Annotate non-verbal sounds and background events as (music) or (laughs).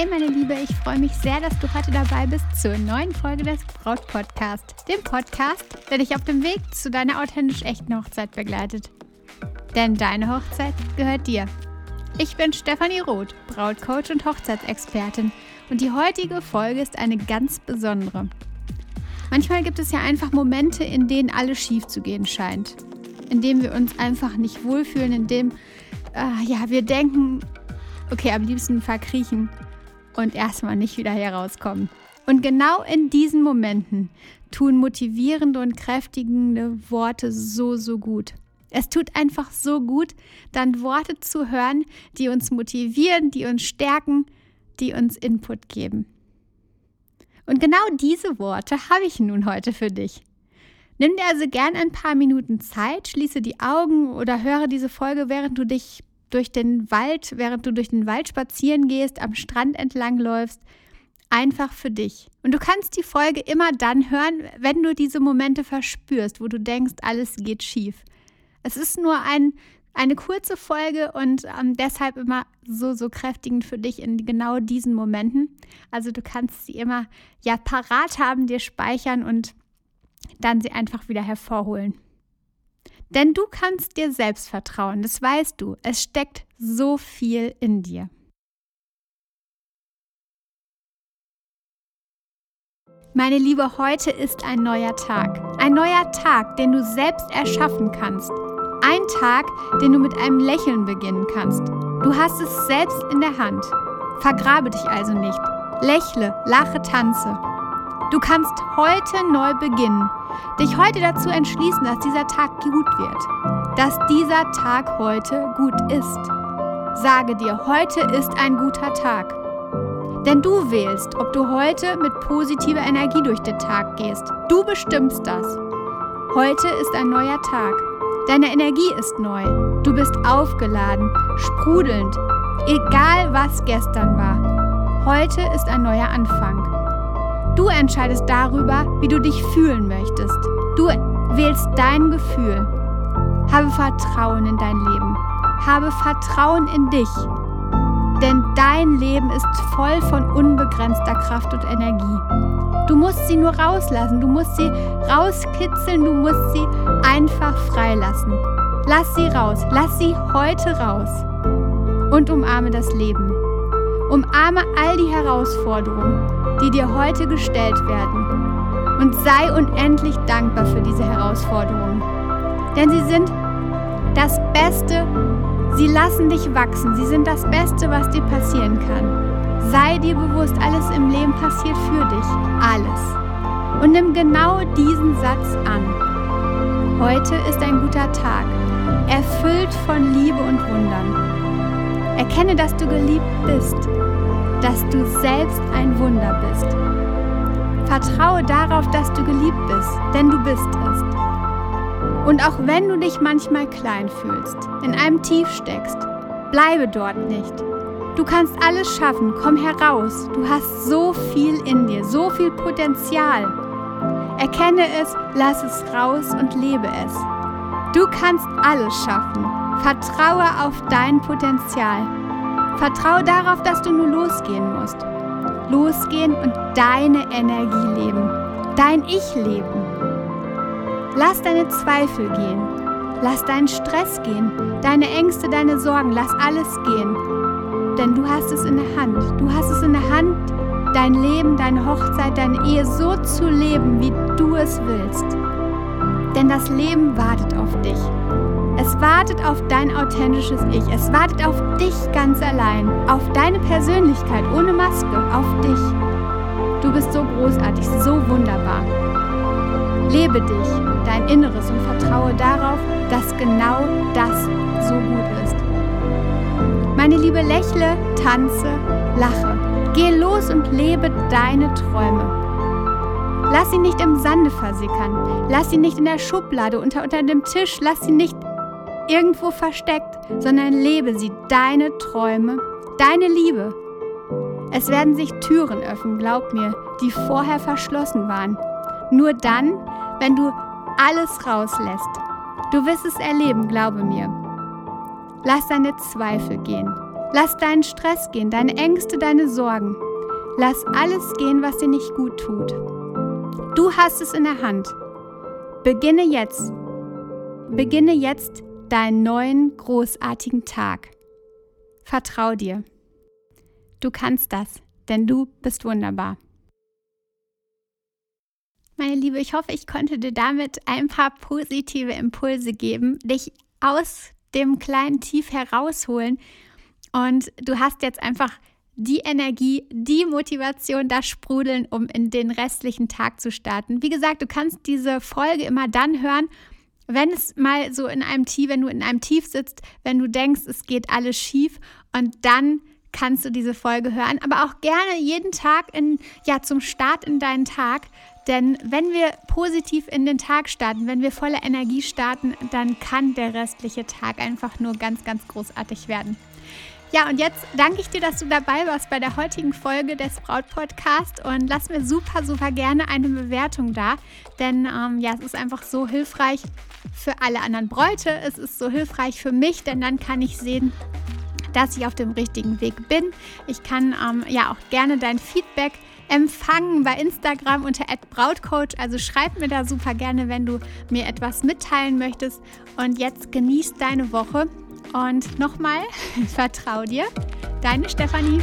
Hey meine Liebe, ich freue mich sehr, dass du heute dabei bist zur neuen Folge des Braut Podcast, dem Podcast, der dich auf dem Weg zu deiner authentisch echten Hochzeit begleitet. Denn deine Hochzeit gehört dir. Ich bin Stefanie Roth, Brautcoach und Hochzeitsexpertin und die heutige Folge ist eine ganz besondere. Manchmal gibt es ja einfach Momente, in denen alles schief zu gehen scheint, in denen wir uns einfach nicht wohlfühlen, in dem äh, ja, wir denken, okay, am liebsten verkriechen und erstmal nicht wieder herauskommen. Und genau in diesen Momenten tun motivierende und kräftigende Worte so, so gut. Es tut einfach so gut, dann Worte zu hören, die uns motivieren, die uns stärken, die uns Input geben. Und genau diese Worte habe ich nun heute für dich. Nimm dir also gern ein paar Minuten Zeit, schließe die Augen oder höre diese Folge, während du dich durch den Wald, während du durch den Wald spazieren gehst, am Strand entlang läufst, einfach für dich. Und du kannst die Folge immer dann hören, wenn du diese Momente verspürst, wo du denkst, alles geht schief. Es ist nur ein, eine kurze Folge und ähm, deshalb immer so, so kräftigend für dich in genau diesen Momenten. Also du kannst sie immer ja parat haben, dir speichern und dann sie einfach wieder hervorholen. Denn du kannst dir selbst vertrauen, das weißt du. Es steckt so viel in dir. Meine Liebe, heute ist ein neuer Tag. Ein neuer Tag, den du selbst erschaffen kannst. Ein Tag, den du mit einem Lächeln beginnen kannst. Du hast es selbst in der Hand. Vergrabe dich also nicht. Lächle, lache, tanze. Du kannst heute neu beginnen, dich heute dazu entschließen, dass dieser Tag gut wird, dass dieser Tag heute gut ist. Sage dir, heute ist ein guter Tag. Denn du wählst, ob du heute mit positiver Energie durch den Tag gehst. Du bestimmst das. Heute ist ein neuer Tag. Deine Energie ist neu. Du bist aufgeladen, sprudelnd, egal was gestern war. Heute ist ein neuer Anfang. Du entscheidest darüber, wie du dich fühlen möchtest. Du wählst dein Gefühl. Habe Vertrauen in dein Leben. Habe Vertrauen in dich. Denn dein Leben ist voll von unbegrenzter Kraft und Energie. Du musst sie nur rauslassen, du musst sie rauskitzeln, du musst sie einfach freilassen. Lass sie raus, lass sie heute raus und umarme das Leben. Umarme all die Herausforderungen, die dir heute gestellt werden. Und sei unendlich dankbar für diese Herausforderungen. Denn sie sind das Beste, sie lassen dich wachsen, sie sind das Beste, was dir passieren kann. Sei dir bewusst, alles im Leben passiert für dich. Alles. Und nimm genau diesen Satz an. Heute ist ein guter Tag, erfüllt von Liebe und Wundern. Erkenne, dass du geliebt bist dass du selbst ein Wunder bist. Vertraue darauf, dass du geliebt bist, denn du bist es. Und auch wenn du dich manchmal klein fühlst, in einem Tief steckst, bleibe dort nicht. Du kannst alles schaffen, komm heraus. Du hast so viel in dir, so viel Potenzial. Erkenne es, lass es raus und lebe es. Du kannst alles schaffen. Vertraue auf dein Potenzial. Vertraue darauf, dass du nur losgehen musst. Losgehen und deine Energie leben. Dein Ich leben. Lass deine Zweifel gehen. Lass deinen Stress gehen. Deine Ängste, deine Sorgen. Lass alles gehen. Denn du hast es in der Hand. Du hast es in der Hand, dein Leben, deine Hochzeit, deine Ehe so zu leben, wie du es willst. Denn das Leben wartet auf dich. Es wartet auf dein authentisches Ich. Es wartet auf dich ganz allein. Auf deine Persönlichkeit ohne Maske. Auf dich. Du bist so großartig, so wunderbar. Lebe dich, dein Inneres und vertraue darauf, dass genau das so gut ist. Meine Liebe, lächle, tanze, lache. Geh los und lebe deine Träume. Lass sie nicht im Sande versickern. Lass sie nicht in der Schublade unter, unter dem Tisch. Lass sie nicht irgendwo versteckt, sondern lebe sie, deine Träume, deine Liebe. Es werden sich Türen öffnen, glaub mir, die vorher verschlossen waren. Nur dann, wenn du alles rauslässt. Du wirst es erleben, glaube mir. Lass deine Zweifel gehen. Lass deinen Stress gehen, deine Ängste, deine Sorgen. Lass alles gehen, was dir nicht gut tut. Du hast es in der Hand. Beginne jetzt. Beginne jetzt deinen neuen großartigen Tag. Vertrau dir. Du kannst das, denn du bist wunderbar. Meine Liebe, ich hoffe, ich konnte dir damit ein paar positive Impulse geben, dich aus dem kleinen Tief herausholen. Und du hast jetzt einfach die Energie, die Motivation da sprudeln, um in den restlichen Tag zu starten. Wie gesagt, du kannst diese Folge immer dann hören, wenn es mal so in einem Tief, wenn du in einem Tief sitzt, wenn du denkst, es geht alles schief und dann kannst du diese Folge hören, aber auch gerne jeden Tag in, ja, zum Start in deinen Tag. Denn wenn wir positiv in den Tag starten, wenn wir voller Energie starten, dann kann der restliche Tag einfach nur ganz, ganz großartig werden. Ja, und jetzt danke ich dir, dass du dabei warst bei der heutigen Folge des Braut Podcast und lass mir super, super gerne eine Bewertung da, denn ähm, ja, es ist einfach so hilfreich für alle anderen Bräute. Es ist so hilfreich für mich, denn dann kann ich sehen, dass ich auf dem richtigen Weg bin. Ich kann ähm, ja auch gerne dein Feedback empfangen bei Instagram unter @brautcoach. Also schreib mir da super gerne, wenn du mir etwas mitteilen möchtest. Und jetzt genieß deine Woche und nochmal (laughs) vertrau dir, deine Stefanie.